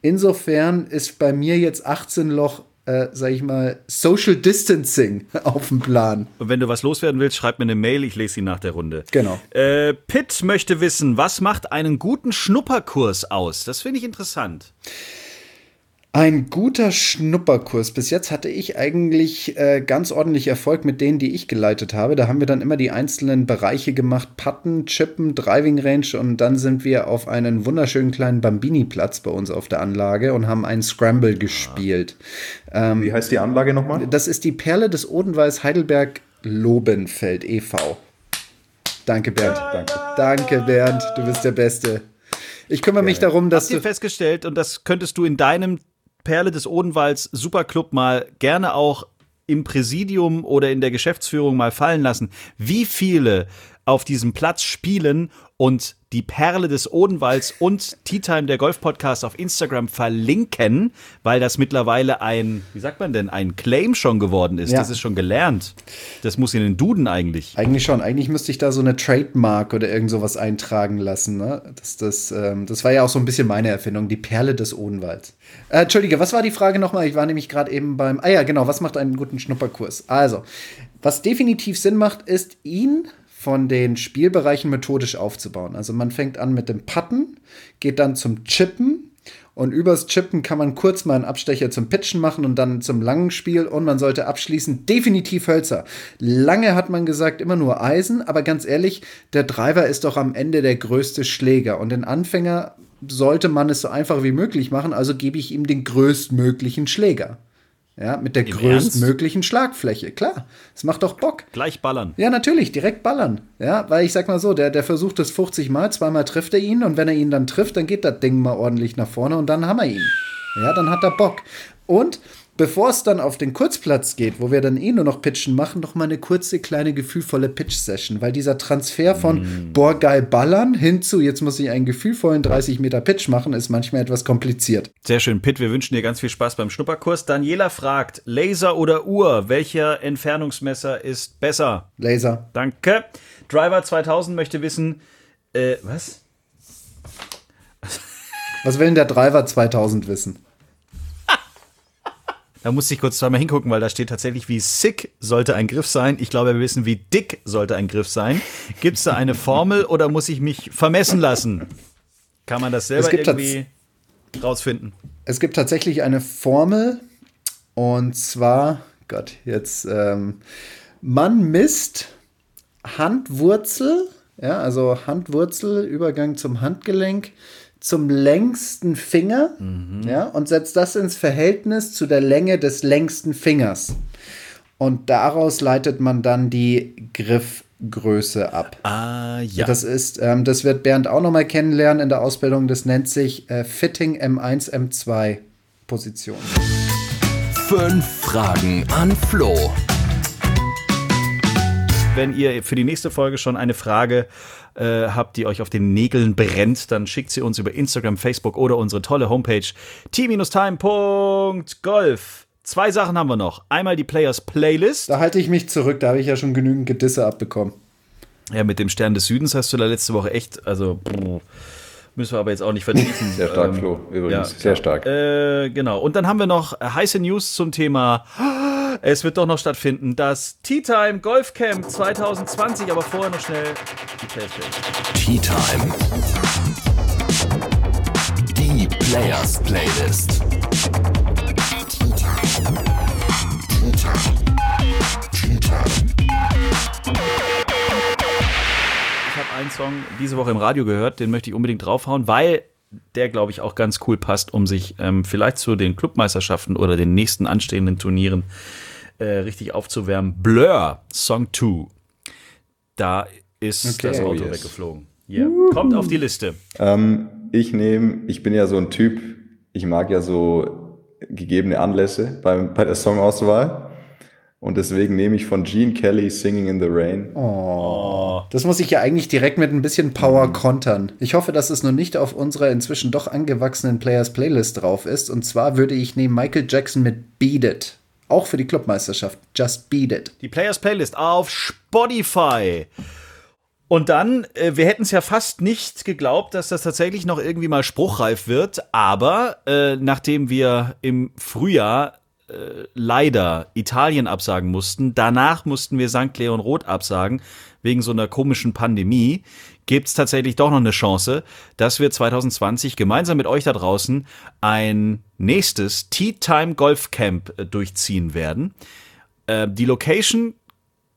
Insofern ist bei mir jetzt 18 Loch, äh, sag ich mal, Social Distancing auf dem Plan. Und wenn du was loswerden willst, schreib mir eine Mail, ich lese sie nach der Runde. Genau. Äh, Pitt möchte wissen, was macht einen guten Schnupperkurs aus? Das finde ich interessant. Ein guter Schnupperkurs. Bis jetzt hatte ich eigentlich äh, ganz ordentlich Erfolg mit denen, die ich geleitet habe. Da haben wir dann immer die einzelnen Bereiche gemacht: Putten, Chippen, Driving Range und dann sind wir auf einen wunderschönen kleinen Bambini-Platz bei uns auf der Anlage und haben einen Scramble gespielt. Wie heißt die Anlage nochmal? Das ist die Perle des Odenwalds Heidelberg Lobenfeld e.V. Danke, Bernd. Danke. Danke, Bernd. Du bist der Beste. Ich kümmere mich darum, dass Habt ihr du. festgestellt, und das könntest du in deinem Perle des Odenwalds Superclub mal gerne auch im Präsidium oder in der Geschäftsführung mal fallen lassen, wie viele auf diesem Platz spielen und die Perle des Odenwalds und Tea Time, der Golf-Podcast auf Instagram verlinken, weil das mittlerweile ein, wie sagt man denn, ein Claim schon geworden ist. Ja. Das ist schon gelernt. Das muss in den Duden eigentlich. Eigentlich schon. Eigentlich müsste ich da so eine Trademark oder irgend sowas eintragen lassen. Ne? Das, das, ähm, das war ja auch so ein bisschen meine Erfindung, die Perle des Odenwalds. Äh, Entschuldige, was war die Frage nochmal? Ich war nämlich gerade eben beim. Ah ja, genau, was macht einen guten Schnupperkurs? Also, was definitiv Sinn macht, ist, ihn von den Spielbereichen methodisch aufzubauen. Also man fängt an mit dem Putten, geht dann zum Chippen Und übers Chippen kann man kurz mal einen Abstecher zum Pitchen machen und dann zum langen Spiel. Und man sollte abschließen definitiv Hölzer. Lange hat man gesagt, immer nur Eisen. Aber ganz ehrlich, der Driver ist doch am Ende der größte Schläger. Und den Anfänger sollte man es so einfach wie möglich machen. Also gebe ich ihm den größtmöglichen Schläger. Ja, mit der Im größtmöglichen Schlagfläche. Klar, es macht doch Bock. Gleich ballern. Ja, natürlich, direkt ballern. Ja, weil ich sag mal so, der, der versucht es 50 Mal, zweimal trifft er ihn und wenn er ihn dann trifft, dann geht das Ding mal ordentlich nach vorne und dann haben wir ihn. Ja, dann hat er Bock. Und bevor es dann auf den Kurzplatz geht, wo wir dann eh nur noch Pitchen machen, noch mal eine kurze, kleine, gefühlvolle Pitch-Session, weil dieser Transfer von Mm. boah, geil ballern hin zu jetzt muss ich einen gefühlvollen 30 Meter Pitch machen, ist manchmal etwas kompliziert. Sehr schön, Pitt. Wir wünschen dir ganz viel Spaß beim Schnupperkurs. Daniela fragt: Laser oder Uhr? Welcher Entfernungsmesser ist besser? Laser. Danke. Driver 2000 möchte wissen: äh, was? Was will denn der Driver 2000 wissen? Da musste ich kurz zweimal hingucken, weil da steht tatsächlich, wie sick sollte ein Griff sein. Ich glaube, wir wissen, wie dick sollte ein Griff sein. Gibt es da eine Formel oder muss ich mich vermessen lassen? Kann man das selber irgendwie rausfinden? Es gibt tatsächlich eine Formel und zwar, Gott, jetzt, ähm, man misst Handwurzel, ja, also Handwurzel, Übergang zum Handgelenk, zum längsten Finger, ja, und setzt das ins Verhältnis zu der Länge des längsten Fingers. Und daraus leitet man dann die Griffgröße ab. Ah, ja. Das ist, ähm, das wird Bernd auch noch mal kennenlernen in der Ausbildung. Das nennt sich äh, Fitting M1, M2 Position. Fünf Fragen an Flo. Wenn ihr für die nächste Folge schon eine Frage äh, habt, die euch auf den Nägeln brennt, dann schickt sie uns über Instagram, Facebook oder unsere tolle Homepage t-time.golf. Zwei Sachen haben wir noch. Einmal die Players Playlist. Da halte ich mich zurück, da habe ich ja schon genügend Gedisse abbekommen. Ja, mit dem Stern des Südens hast du da letzte Woche echt, also pff, müssen wir aber jetzt auch nicht vertiefen. Sehr stark, Ähm, Flo, übrigens. ja, Sehr stark. Äh, genau. Und dann haben wir noch heiße News zum Thema. Es wird doch noch stattfinden. Das Tea Time Golf Camp 2020, aber vorher noch schnell die Playlist. Tea Time. Die Players Playlist. Ich habe einen Song diese Woche im Radio gehört, den möchte ich unbedingt draufhauen, weil der, glaube ich, auch ganz cool passt, um sich ähm, vielleicht zu den Clubmeisterschaften oder den nächsten anstehenden Turnieren äh, richtig aufzuwärmen. Blur, Song 2. Da ist Okay. das Auto Oh, yes. weggeflogen. Yeah. Kommt auf die Liste. Ähm, ich nehme, ich bin ja so ein Typ, ich mag ja so gegebene Anlässe bei, bei der Songauswahl. Und deswegen nehme ich von Gene Kelly Singing in the Rain. Das muss ich ja eigentlich direkt mit ein bisschen Power kontern. Ich hoffe, dass es noch nicht auf unserer inzwischen doch angewachsenen Players Playlist drauf ist. Und zwar würde ich nehmen Michael Jackson mit Beat It. Auch für die Clubmeisterschaft. Just Beat It. Die Players Playlist auf Spotify. Und dann, äh, wir hätten es ja fast nicht geglaubt, dass das tatsächlich noch irgendwie mal spruchreif wird. Aber äh, nachdem wir im Frühjahr äh, leider Italien absagen mussten, danach mussten wir St. Leon Roth absagen, wegen so einer komischen Pandemie, gibt es tatsächlich doch noch eine Chance, dass wir 2020 gemeinsam mit euch da draußen ein nächstes Tea Time Golf Camp äh, durchziehen werden. Äh, die Location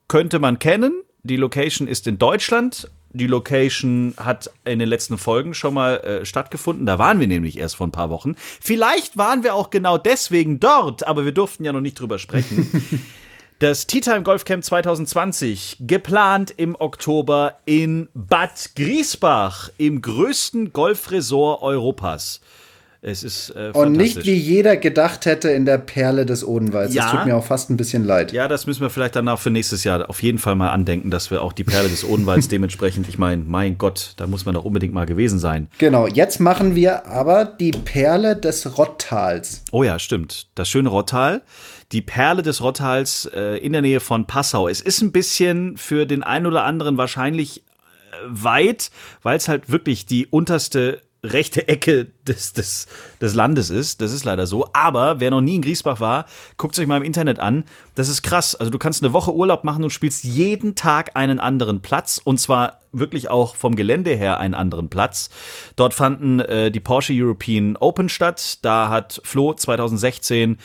könnte man kennen. Die Location ist in Deutschland. Die Location hat in den letzten Folgen schon mal äh, stattgefunden. Da waren wir nämlich erst vor ein paar Wochen. Vielleicht waren wir auch genau deswegen dort, aber wir durften ja noch nicht drüber sprechen. Das Tea Time Golf Camp 2020, geplant im Oktober in Bad Griesbach, im größten Golfresort Europas. Es ist äh, Und nicht wie jeder gedacht hätte in der Perle des Odenwalds. Ja. Das tut mir auch fast ein bisschen leid. Ja, das müssen wir vielleicht danach für nächstes Jahr auf jeden Fall mal andenken, dass wir auch die Perle des Odenwalds dementsprechend, ich meine, mein Gott, da muss man doch unbedingt mal gewesen sein. Genau, jetzt machen wir aber die Perle des Rottals. Oh ja, stimmt. Das schöne Rottal. Die Perle des Rottals äh, in der Nähe von Passau. Es ist ein bisschen für den einen oder anderen wahrscheinlich äh, weit, weil es halt wirklich die unterste rechte Ecke des, des, des Landes ist. Das ist leider so. Aber wer noch nie in Griesbach war, guckt sich mal im Internet an. Das ist krass. Also du kannst eine Woche Urlaub machen und spielst jeden Tag einen anderen Platz. Und zwar wirklich auch vom Gelände her einen anderen Platz. Dort fanden äh, die Porsche European Open statt. Da hat Flo 2016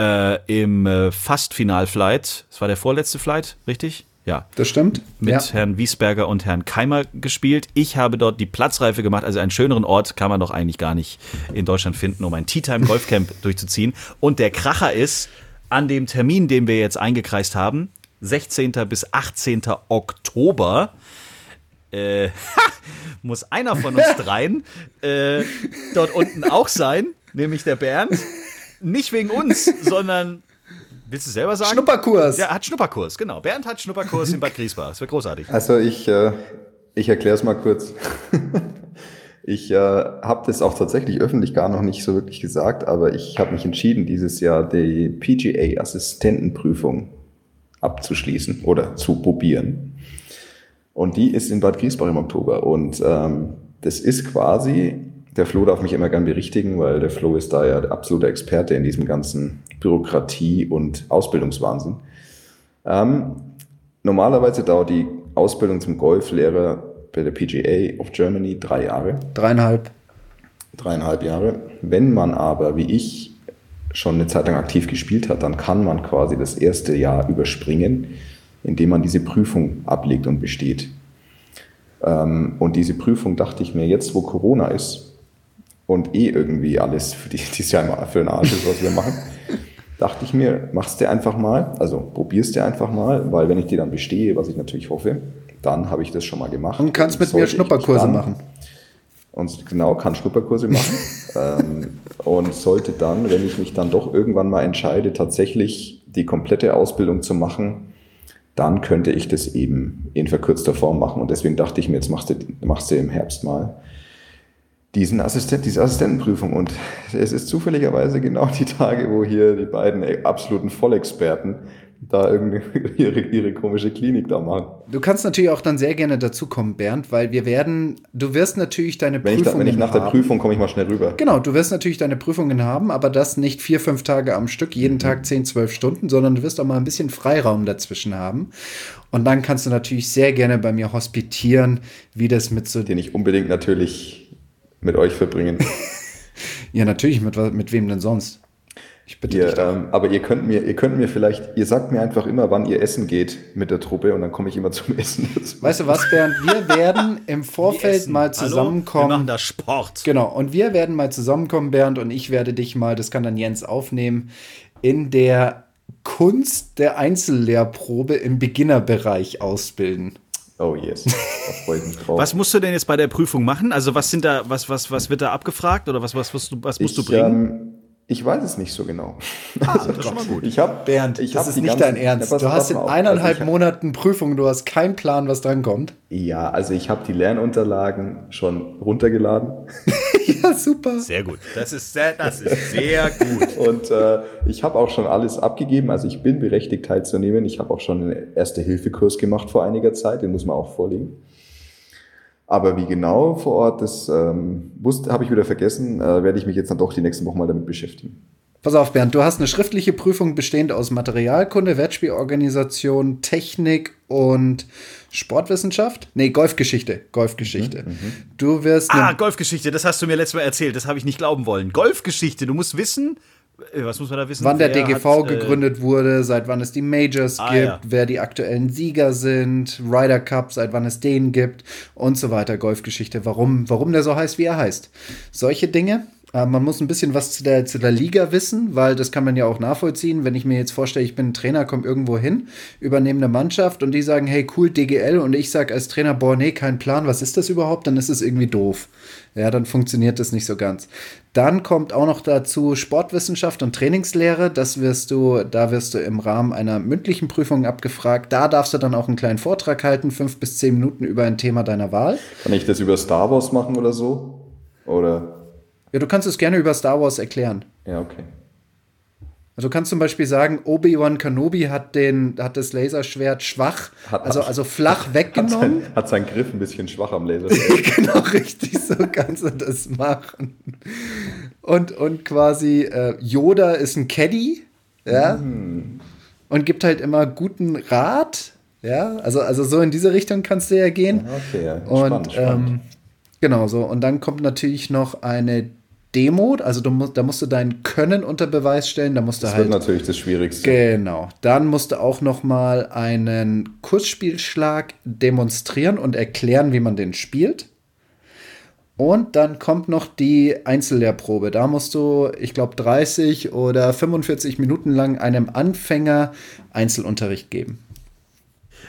äh, im äh, Fast-Final-Flight, das war der vorletzte Flight, richtig? Ja. Das stimmt. Mit ja. Herrn Wiesberger und Herrn Keimer gespielt. Ich habe dort die Platzreife gemacht. Also einen schöneren Ort kann man doch eigentlich gar nicht in Deutschland finden, um ein Tea Time Golfcamp durchzuziehen. Und der Kracher ist, an dem Termin, den wir jetzt eingekreist haben, 16. bis 18. Oktober, äh, muss einer von uns dreien äh, dort unten auch sein, nämlich der Bernd. Nicht wegen uns, sondern Willst du selber sagen? Schnupperkurs. Ja, hat Schnupperkurs, genau. Bernd hat Schnupperkurs in Bad Griesbach. Das wäre großartig. Also ich, äh, ich erkläre es mal kurz. ich äh, habe das auch tatsächlich öffentlich gar noch nicht so wirklich gesagt, aber ich habe mich entschieden, dieses Jahr die PGA-Assistentenprüfung abzuschließen oder zu probieren. Und die ist in Bad Griesbach im Oktober. Und ähm, das ist quasi der Flo darf mich immer gern berichtigen, weil der Flo ist da ja der absolute Experte in diesem ganzen Bürokratie- und Ausbildungswahnsinn. Ähm, normalerweise dauert die Ausbildung zum Golflehrer bei der PGA of Germany drei Jahre. Dreieinhalb. Dreieinhalb Jahre. Wenn man aber, wie ich, schon eine Zeit lang aktiv gespielt hat, dann kann man quasi das erste Jahr überspringen, indem man diese Prüfung ablegt und besteht. Ähm, und diese Prüfung dachte ich mir, jetzt wo Corona ist, und eh irgendwie alles für die, dieses Jahr für den Arsch ist, was wir machen, dachte ich mir, machst du einfach mal, also probierst du einfach mal, weil wenn ich die dann bestehe, was ich natürlich hoffe, dann habe ich das schon mal gemacht. Und kannst mit mir Schnupperkurse machen. Und genau, kann Schnupperkurse machen. ähm, und sollte dann, wenn ich mich dann doch irgendwann mal entscheide, tatsächlich die komplette Ausbildung zu machen, dann könnte ich das eben in verkürzter Form machen. Und deswegen dachte ich mir, jetzt machst du, machst du im Herbst mal diesen Assistent, diese Assistentenprüfung. Und es ist zufälligerweise genau die Tage, wo hier die beiden absoluten Vollexperten da irgendwie ihre, ihre komische Klinik da machen. Du kannst natürlich auch dann sehr gerne dazukommen, Bernd, weil wir werden, du wirst natürlich deine wenn Prüfungen da, Wenn ich nach haben. der Prüfung komme ich mal schnell rüber. Genau, du wirst natürlich deine Prüfungen haben, aber das nicht vier, fünf Tage am Stück, jeden mhm. Tag zehn, zwölf Stunden, sondern du wirst auch mal ein bisschen Freiraum dazwischen haben. Und dann kannst du natürlich sehr gerne bei mir hospitieren, wie das mit so... Den ich unbedingt natürlich mit euch verbringen. ja, natürlich, mit, mit wem denn sonst? Ich bitte ihr, dich ähm, aber ihr könnt mir, ihr könnt mir vielleicht, ihr sagt mir einfach immer, wann ihr essen geht mit der Truppe und dann komme ich immer zum Essen. Weißt du was, Bernd? Wir werden im Vorfeld mal zusammenkommen. Hallo? Wir machen da Sport. Genau, und wir werden mal zusammenkommen, Bernd, und ich werde dich mal, das kann dann Jens aufnehmen, in der Kunst der Einzellehrprobe im Beginnerbereich ausbilden. Oh yes, da freue ich mich drauf. Was musst du denn jetzt bei der Prüfung machen? Also was sind da, was, was, was wird da abgefragt oder was, was, was, was musst ich, du bringen? Ähm, ich weiß es nicht so genau. Ah, das ist schon mal gut. Ich hab, Bernd, ich das ist nicht ganzen, dein Ernst. Ja, du hast in eineinhalb also Monaten Prüfung, du hast keinen Plan, was dran kommt. Ja, also ich habe die Lernunterlagen schon runtergeladen. ja, super. Sehr gut. Das ist sehr, das ist sehr gut. Und äh, ich habe auch schon alles abgegeben. Also ich bin berechtigt teilzunehmen. Ich habe auch schon einen Erste-Hilfe-Kurs gemacht vor einiger Zeit. Den muss man auch vorlegen. Aber wie genau vor Ort, das ähm, habe ich wieder vergessen, äh, werde ich mich jetzt dann doch die nächsten Wochen mal damit beschäftigen. Pass auf, Bernd, du hast eine schriftliche Prüfung bestehend aus Materialkunde, Wettspielorganisation, Technik und Sportwissenschaft? Nee, Golfgeschichte. Golfgeschichte. Mhm, mhm. du wirst. Ah, Golfgeschichte, das hast du mir letztes Mal erzählt, das habe ich nicht glauben wollen. Golfgeschichte, du musst wissen, was muss man da wissen? Wann der DGV hat, äh, gegründet äh, wurde, seit wann es die Majors ah, gibt, ja. wer die aktuellen Sieger sind, Ryder Cup, seit wann es den gibt und so weiter. Golfgeschichte, warum, warum der so heißt, wie er heißt. Solche Dinge. Äh, man muss ein bisschen was zu der, zu der Liga wissen, weil das kann man ja auch nachvollziehen. Wenn ich mir jetzt vorstelle, ich bin ein Trainer, komme irgendwo hin, übernehme eine Mannschaft und die sagen, hey, cool, DGL und ich sage als Trainer, boah, nee, kein Plan, was ist das überhaupt? Dann ist es irgendwie doof. Ja, dann funktioniert das nicht so ganz. Dann kommt auch noch dazu Sportwissenschaft und Trainingslehre. Das wirst du, da wirst du im Rahmen einer mündlichen Prüfung abgefragt. Da darfst du dann auch einen kleinen Vortrag halten, fünf bis zehn Minuten über ein Thema deiner Wahl. Kann ich das über Star Wars machen oder so? Oder? Ja, du kannst es gerne über Star Wars erklären. Ja, okay. Also du kannst zum Beispiel sagen, Obi-Wan Kenobi hat, den, hat das Laserschwert schwach, Hat- also, also flach Hat, weggenommen. sein, hat seinen Griff ein bisschen schwach am Laser. genau, richtig, so kannst du das machen. Und, und quasi äh, Yoda ist ein Caddy, ja, und gibt halt immer guten Rat, ja, also, also so in diese Richtung kannst du ja gehen. Okay, ja. Und Spannend, spannend. Ähm, genau so. Und dann kommt natürlich noch eine Demo, also du da musst du dein Können unter Beweis stellen, da musst du das wird halt. natürlich das Schwierigste. Genau. Dann musst du auch noch mal einen Kurzspielschlag demonstrieren und erklären, wie man den spielt. Und dann kommt noch die Einzellehrprobe. Da musst du, ich glaube, 30 oder 45 Minuten lang einem Anfänger Einzelunterricht geben.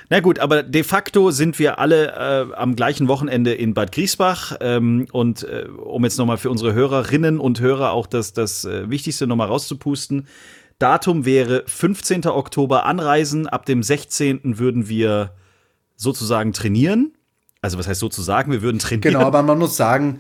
Na gut, aber de facto sind wir alle äh, am gleichen Wochenende in Bad Griesbach. Ähm, und äh, um jetzt nochmal für unsere Hörerinnen und Hörer auch das, das äh, Wichtigste nochmal rauszupusten. Datum wäre 15. Oktober anreisen. Ab dem 16. würden wir sozusagen trainieren. Also was heißt sozusagen, wir würden trainieren. Genau, aber man muss sagen,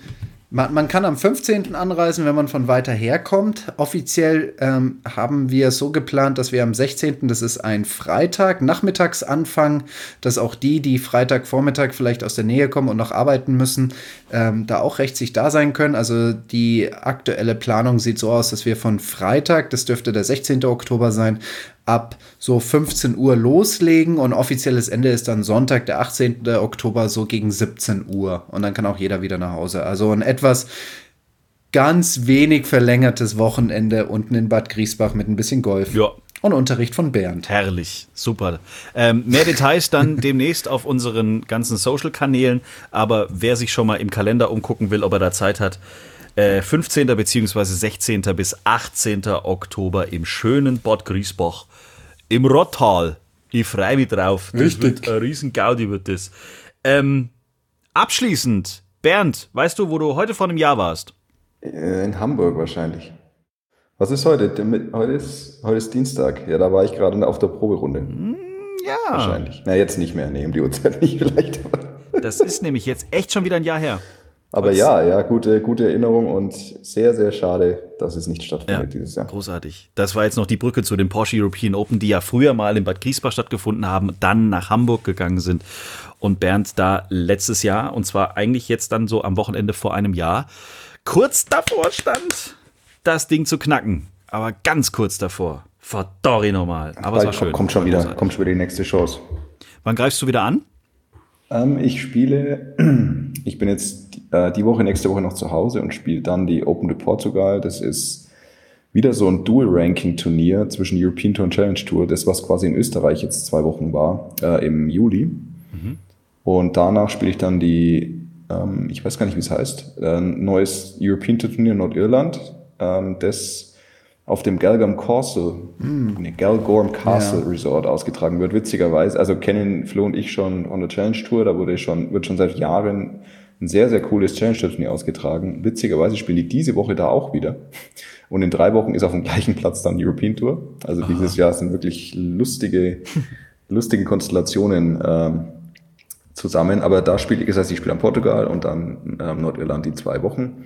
man, man kann am 15. anreisen, wenn man von weiter her kommt. Offiziell ähm, haben wir so geplant, dass wir am 16., das ist ein Freitag, nachmittags anfangen, dass auch die, die Freitagvormittag vielleicht aus der Nähe kommen und noch arbeiten müssen, ähm, da auch rechtzeitig da sein können. Also die aktuelle Planung sieht so aus, dass wir von Freitag, das dürfte der 16. Oktober sein, ab so 15 Uhr loslegen und offizielles Ende ist dann Sonntag, der 18. Oktober, so gegen 17 Uhr. Und dann kann auch jeder wieder nach Hause. Also ein etwas ganz wenig verlängertes Wochenende unten in Bad Griesbach mit ein bisschen Golf. Ja. Und Unterricht von Bernd. Herrlich, super. Ähm, mehr Details dann demnächst auf unseren ganzen Social-Kanälen. Aber wer sich schon mal im Kalender umgucken will, ob er da Zeit hat, äh, 15. bzw. 16. bis 18. Oktober im schönen Bad Griesbach im Rottal. Ich freue mich drauf. Das Richtig. wird ein riesen Gaudi wird das. Ähm, abschließend, Bernd, weißt du, wo du heute vor einem Jahr warst? Äh, In Hamburg wahrscheinlich. Was ist heute? Heute ist, heute ist Dienstag. Ja, da war ich gerade auf der Proberunde. Ja. Wahrscheinlich. Na, jetzt nicht mehr. Nee, um die Uhrzeit nicht vielleicht. Das ist nämlich jetzt echt schon wieder ein Jahr her. Aber ja, ja, gute, gute Erinnerung und sehr, sehr schade, dass es nicht stattfindet dieses Jahr. Großartig. Das war jetzt noch die Brücke zu den Porsche European Open, die ja früher mal in Bad Griesbach stattgefunden haben, dann nach Hamburg gegangen sind. Und Bernd da letztes Jahr, und zwar eigentlich jetzt dann so am Wochenende vor einem Jahr, kurz davor stand, das Ding zu knacken. Aber ganz kurz davor. Verdorri nochmal. Aber es war Bald schön. kommt schon wieder, großartig. kommt schon wieder die nächste Chance. Wann greifst du wieder an? Ähm, ich spiele, ich bin jetzt äh, die Woche, nächste Woche noch zu Hause und spiele dann die Open de Portugal. Das ist wieder so ein Dual-Ranking-Turnier zwischen European Tour und Challenge Tour. Das, was quasi in Österreich jetzt zwei Wochen war, äh, im Juli. Und danach spiele ich dann die, ähm, ich weiß gar nicht, wie es heißt, äh, ein neues European Tour Turnier in Nordirland, ähm, das auf dem Galgam Castle, nee, Galgorm Castle Resort ausgetragen wird. Witzigerweise, also kennen Flo und ich schon on der Challenge Tour, da wurde schon, wird schon seit Jahren ein sehr, sehr cooles Challenge Tour Turnier ausgetragen. Witzigerweise spielen die diese Woche da auch wieder. Und in drei Wochen ist auf dem gleichen Platz dann die European Tour. Also dieses Jahr sind wirklich lustige, lustige Konstellationen ähm, zusammen. Aber da spiele ich, das heißt, ich spiele an Portugal und dann ähm, Nordirland die zwei Wochen.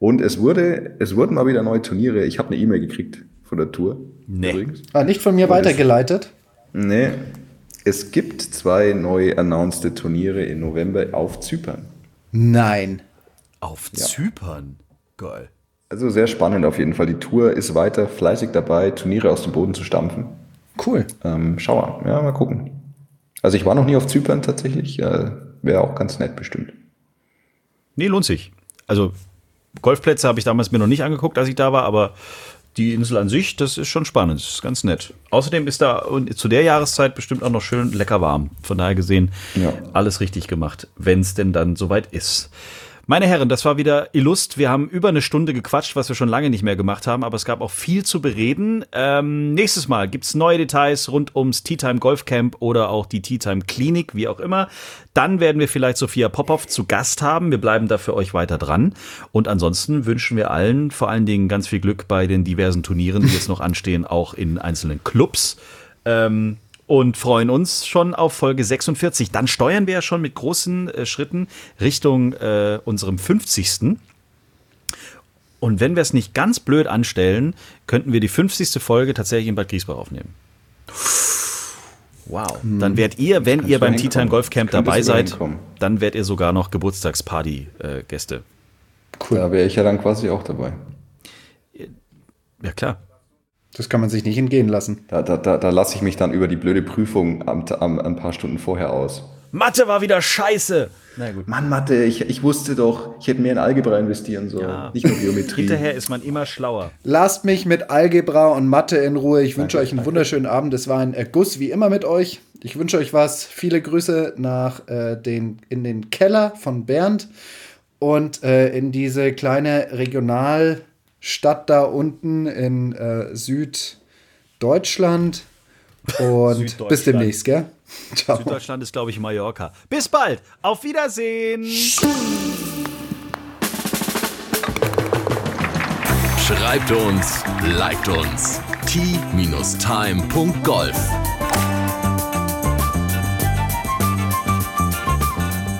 Und es wurde, es wurden mal wieder neue Turniere. Ich habe eine E-Mail gekriegt von der Tour. Nee. Übrigens. Ah, nicht von mir weitergeleitet. Nee. Es gibt zwei neu announced Turniere im November auf Zypern. Nein. Auf Zypern. Geil. Also sehr spannend auf jeden Fall. Die Tour ist weiter fleißig dabei, Turniere aus dem Boden zu stampfen. Cool. Ähm, schau mal, ja, mal gucken. Also ich war noch nie auf Zypern tatsächlich. Äh, Wäre auch ganz nett bestimmt. Nee, lohnt sich. Also Golfplätze habe ich damals mir noch nicht angeguckt, als ich da war, aber die Insel an sich, das ist schon spannend, das ist ganz nett. Außerdem ist da zu der Jahreszeit bestimmt auch noch schön lecker warm. Von daher gesehen, Ja. alles richtig gemacht, wenn es denn dann soweit ist. Meine Herren, das war wieder Illust. Wir haben über eine Stunde gequatscht, was wir schon lange nicht mehr gemacht haben, aber es gab auch viel zu bereden. Ähm, nächstes Mal gibt's neue Details rund ums Tea Time Golf Camp oder auch die Tea Time Klinik, wie auch immer. Dann werden wir vielleicht Sophia Popov zu Gast haben. Wir bleiben da für euch weiter dran. Und ansonsten wünschen wir allen vor allen Dingen ganz viel Glück bei den diversen Turnieren, die jetzt noch anstehen, auch in einzelnen Clubs. Ähm, und freuen uns schon auf Folge 46. Dann steuern wir ja schon mit großen äh, Schritten Richtung äh, unserem 50. Und wenn wir es nicht ganz blöd anstellen, könnten wir die 50. Folge tatsächlich in Bad Griesbach aufnehmen. Wow. Dann werdet ihr, wenn ihr beim Tea Time Golf Camp dabei seid, dann werdet ihr sogar noch Geburtstagsparty-Gäste. Da wäre ich ja dann quasi auch dabei. ja, klar. Das kann man sich nicht entgehen lassen. Da, da, da, da lasse ich mich dann über die blöde Prüfung am, am, ein paar Stunden vorher aus. Mathe war wieder scheiße. Na gut. Mann, Mathe, ich, ich wusste doch, ich hätte mehr in Algebra investieren sollen, Ja. nicht nur Geometrie. Hinterher ist man immer schlauer. Lasst mich mit Algebra und Mathe in Ruhe. Ich wünsche euch einen wunderschönen Abend. Es war ein äh, Guss wie immer mit euch. Ich wünsche euch was. Viele Grüße nach äh, den, in den Keller von Bernd und äh, in diese kleine Regionalstadt da unten in äh, Süddeutschland. Und Süddeutschland. bis demnächst, gell? Ciao. Süddeutschland ist, glaube ich, Mallorca. Bis bald. Auf Wiedersehen. Schreibt uns, liked uns. t-time.golf